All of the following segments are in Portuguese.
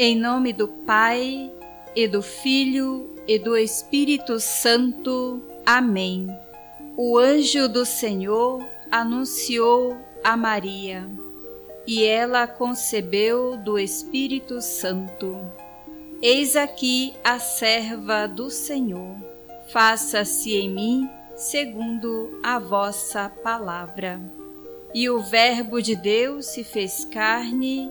Em nome do Pai, e do Filho, e do Espírito Santo. Amém. O anjo do Senhor anunciou a Maria, e ela concebeu do Espírito Santo. Eis aqui a serva do Senhor. Faça-se em mim segundo a vossa palavra. E o Verbo de Deus se fez carne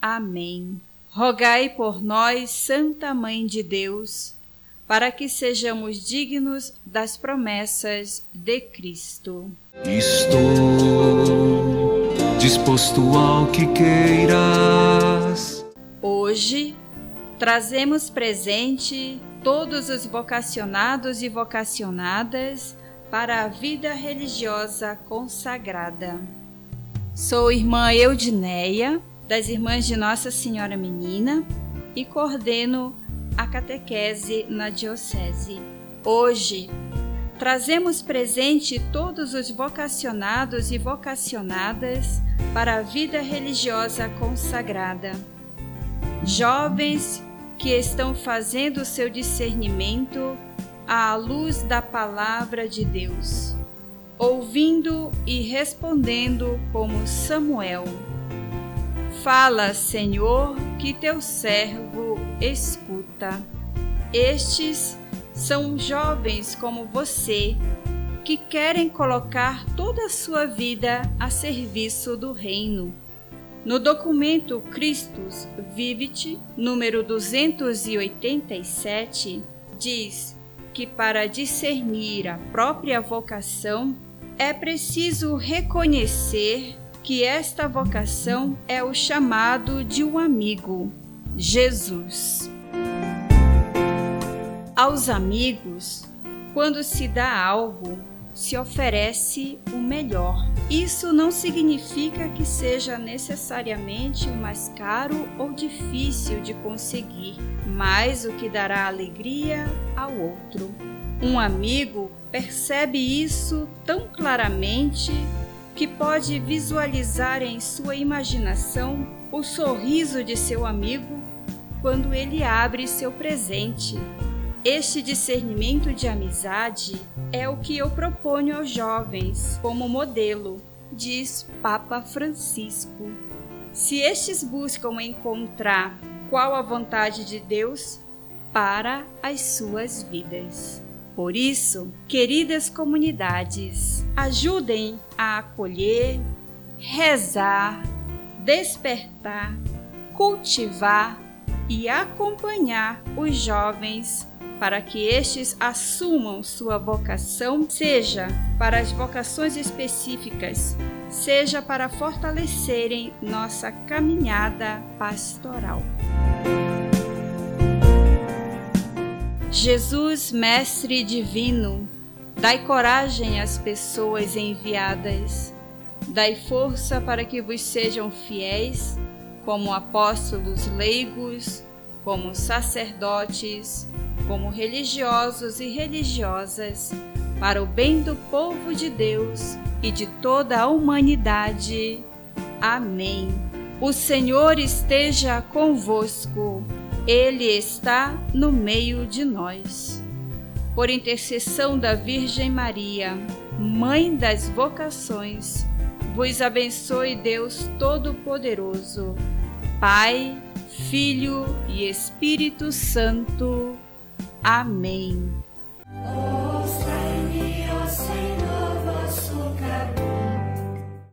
Amém. Rogai por nós, Santa Mãe de Deus, para que sejamos dignos das promessas de Cristo. Estou disposto ao que queiras. Hoje trazemos presente todos os vocacionados e vocacionadas para a vida religiosa consagrada. Sou irmã Eudineia das Irmãs de Nossa Senhora Menina e coordeno a catequese na Diocese. Hoje, trazemos presente todos os vocacionados e vocacionadas para a vida religiosa consagrada. Jovens que estão fazendo seu discernimento à luz da palavra de Deus, ouvindo e respondendo como Samuel Fala, Senhor, que teu servo escuta. Estes são jovens como você, que querem colocar toda a sua vida a serviço do reino. No documento Christus Vivit, número 287, diz que para discernir a própria vocação é preciso reconhecer que esta vocação é o chamado de um amigo, Jesus. Aos amigos, quando se dá algo, se oferece o melhor. Isso não significa que seja necessariamente o mais caro ou difícil de conseguir, mas o que dará alegria ao outro. Um amigo percebe isso tão claramente que pode visualizar em sua imaginação o sorriso de seu amigo quando ele abre seu presente. Este discernimento de amizade é o que eu proponho aos jovens como modelo, diz Papa Francisco. Se estes buscam encontrar qual a vontade de Deus para as suas vidas. Por isso, queridas comunidades, ajudem a acolher, rezar, despertar, cultivar e acompanhar os jovens para que estes assumam sua vocação, seja para as vocações específicas, seja para fortalecerem nossa caminhada pastoral. Jesus, Mestre Divino, dai coragem às pessoas enviadas, dai força para que vos sejam fiéis, como apóstolos leigos, como sacerdotes, como religiosos e religiosas, para o bem do povo de Deus e de toda a humanidade. Amém. O Senhor esteja convosco. Ele está no meio de nós. Por intercessão da Virgem Maria, Mãe das vocações, vos abençoe Deus Todo-Poderoso, Pai, Filho e Espírito Santo. Amém. Ouça-me, ó Senhor, vosso caminho.